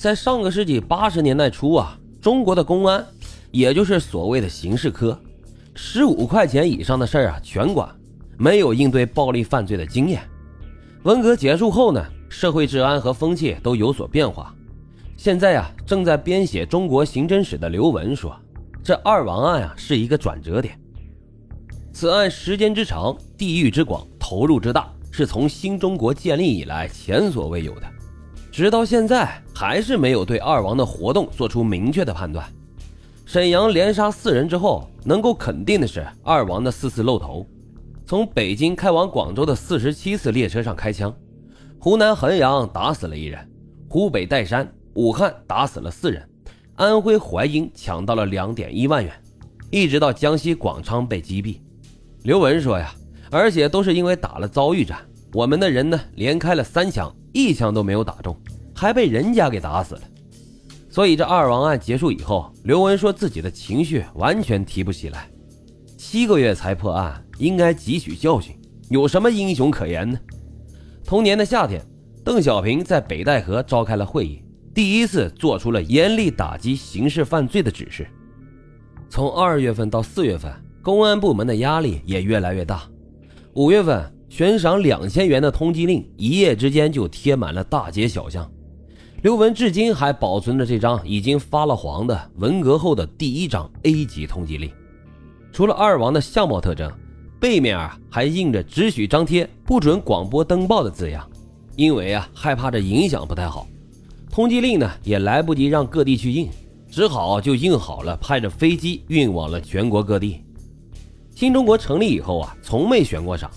在上个世纪八十年代初啊，中国的公安，也就是所谓的刑事科，十五块钱以上的事儿啊全管，没有应对暴力犯罪的经验。文革结束后呢，社会治安和风气都有所变化。现在啊，正在编写中国刑侦史的刘文说，这二王案啊是一个转折点。此案时间之长、地域之广、投入之大，是从新中国建立以来前所未有的。直到现在，还是没有对二王的活动做出明确的判断。沈阳连杀四人之后，能够肯定的是，二王的四次露头：从北京开往广州的四十七次列车上开枪，湖南衡阳打死了一人，湖北岱山、武汉打死了四人，安徽淮阴抢到了两点一万元，一直到江西广昌被击毙。刘文说呀，而且都是因为打了遭遇战，我们的人呢连开了三枪。一枪都没有打中，还被人家给打死了。所以这二王案结束以后，刘文说自己的情绪完全提不起来。七个月才破案，应该汲取教训，有什么英雄可言呢？同年的夏天，邓小平在北戴河召开了会议，第一次做出了严厉打击刑事犯罪的指示。从二月份到四月份，公安部门的压力也越来越大。五月份。悬赏两千元的通缉令，一夜之间就贴满了大街小巷。刘文至今还保存着这张已经发了黄的文革后的第一张 A 级通缉令。除了二王的相貌特征，背面啊还印着“只许张贴，不准广播登报”的字样。因为啊害怕这影响不太好，通缉令呢也来不及让各地去印，只好就印好了，派着飞机运往了全国各地。新中国成立以后啊，从没悬过赏。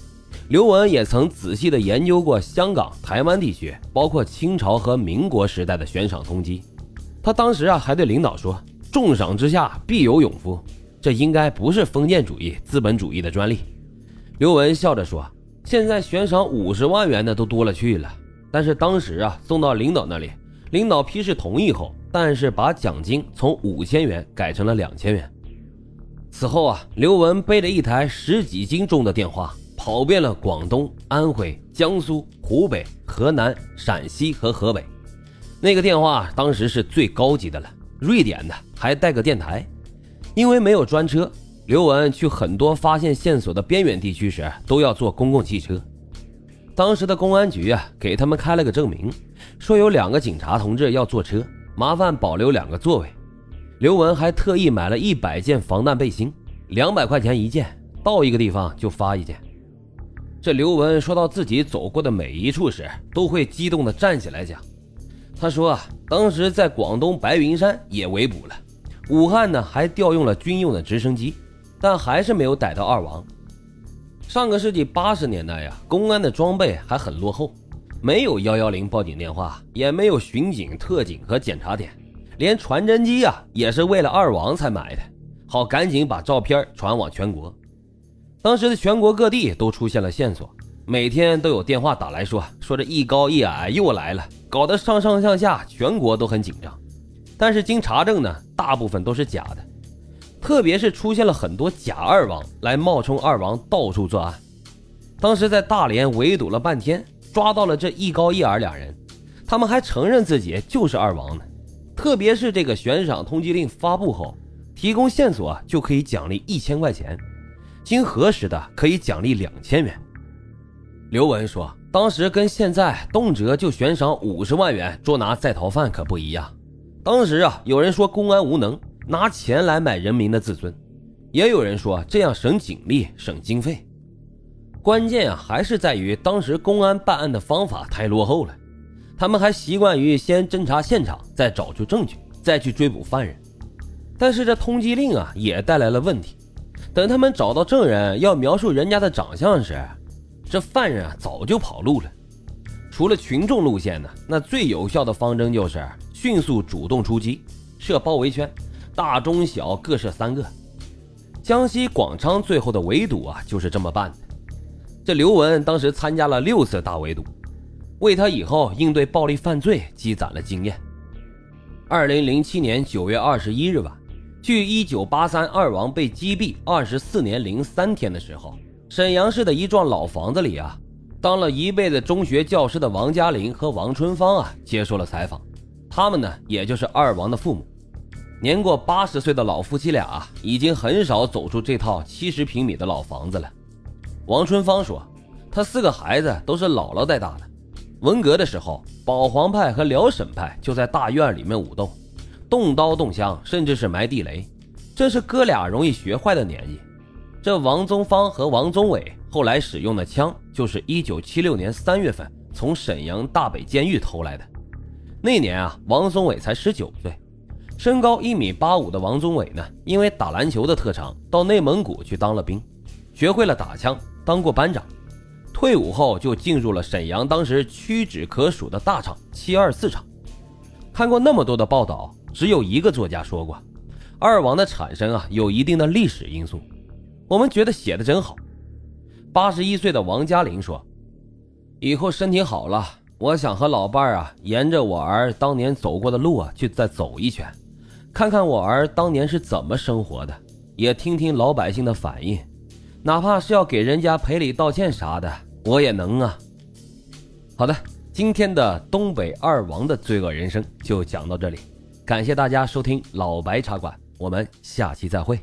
刘文也曾仔细地研究过香港、台湾地区，包括清朝和民国时代的悬赏通缉。他当时啊，还对领导说：“重赏之下必有勇夫，这应该不是封建主义、资本主义的专利。”刘文笑着说：“现在悬赏五十万元的都多了去了，但是当时啊，送到领导那里，领导批示同意后，但是把奖金从五千元改成了两千元。此后啊，刘文背着一台十几斤重的电话。”跑遍了广东、安徽、江苏、湖北、河南、陕西和河北，那个电话当时是最高级的了，瑞典的，还带个电台。因为没有专车，刘文去很多发现线索的边远地区时都要坐公共汽车。当时的公安局啊，给他们开了个证明，说有两个警察同志要坐车，麻烦保留两个座位。刘文还特意买了一百件防弹背心，两百块钱一件，到一个地方就发一件。这刘文说到自己走过的每一处时，都会激动地站起来讲。他说啊，当时在广东白云山也围捕了，武汉呢还调用了军用的直升机，但还是没有逮到二王。上个世纪八十年代呀，公安的装备还很落后，没有幺幺零报警电话，也没有巡警、特警和检查点，连传真机啊也是为了二王才买的，好赶紧把照片传往全国。当时的全国各地都出现了线索，每天都有电话打来说说这一高一矮又来了，搞得上上下下全国都很紧张。但是经查证呢，大部分都是假的，特别是出现了很多假二王来冒充二王到处作案。当时在大连围堵了半天，抓到了这一高一矮两人，他们还承认自己就是二王呢。特别是这个悬赏通缉令发布后，提供线索就可以奖励一千块钱。经核实的可以奖励两千元。刘文说：“当时跟现在动辄就悬赏五十万元捉拿在逃犯可不一样。当时啊，有人说公安无能，拿钱来买人民的自尊；也有人说这样省警力、省经费。关键啊，还是在于当时公安办案的方法太落后了。他们还习惯于先侦查现场，再找出证据，再去追捕犯人。但是这通缉令啊，也带来了问题。”等他们找到证人要描述人家的长相时，这犯人啊早就跑路了。除了群众路线呢，那最有效的方针就是迅速主动出击，设包围圈，大中小各设三个。江西广昌最后的围堵啊就是这么办的。这刘文当时参加了六次大围堵，为他以后应对暴力犯罪积攒了经验。二零零七年九月二十一日晚。距一九八三二王被击毙二十四年零三天的时候，沈阳市的一幢老房子里啊，当了一辈子中学教师的王嘉林和王春芳啊接受了采访。他们呢，也就是二王的父母。年过八十岁的老夫妻俩已经很少走出这套七十平米的老房子了。王春芳说：“他四个孩子都是姥姥带大的。文革的时候，保皇派和辽沈派就在大院里面舞斗，动刀动枪，甚至是埋地雷。这是哥俩容易学坏的年纪。这王宗芳和王宗伟后来使用的枪，就是一九七六年三月份从沈阳大北监狱偷来的。那年啊，王宗伟才十九岁。”身高一米八五的王宗伟呢，因为打篮球的特长，到内蒙古去当了兵，学会了打枪，当过班长。退伍后就进入了沈阳当时屈指可数的大厂七二四厂。看过那么多的报道，只有一个作家说过，二王的产生啊有一定的历史因素。我们觉得写的真好。八十一岁的王嘉林说：“以后身体好了，我想和老伴儿啊，沿着我儿当年走过的路啊，去再走一圈。”看看我儿当年是怎么生活的，也听听老百姓的反应，哪怕是要给人家赔礼道歉啥的，我也能啊。好的，今天的东北二王的罪恶人生就讲到这里，感谢大家收听老白茶馆，我们下期再会。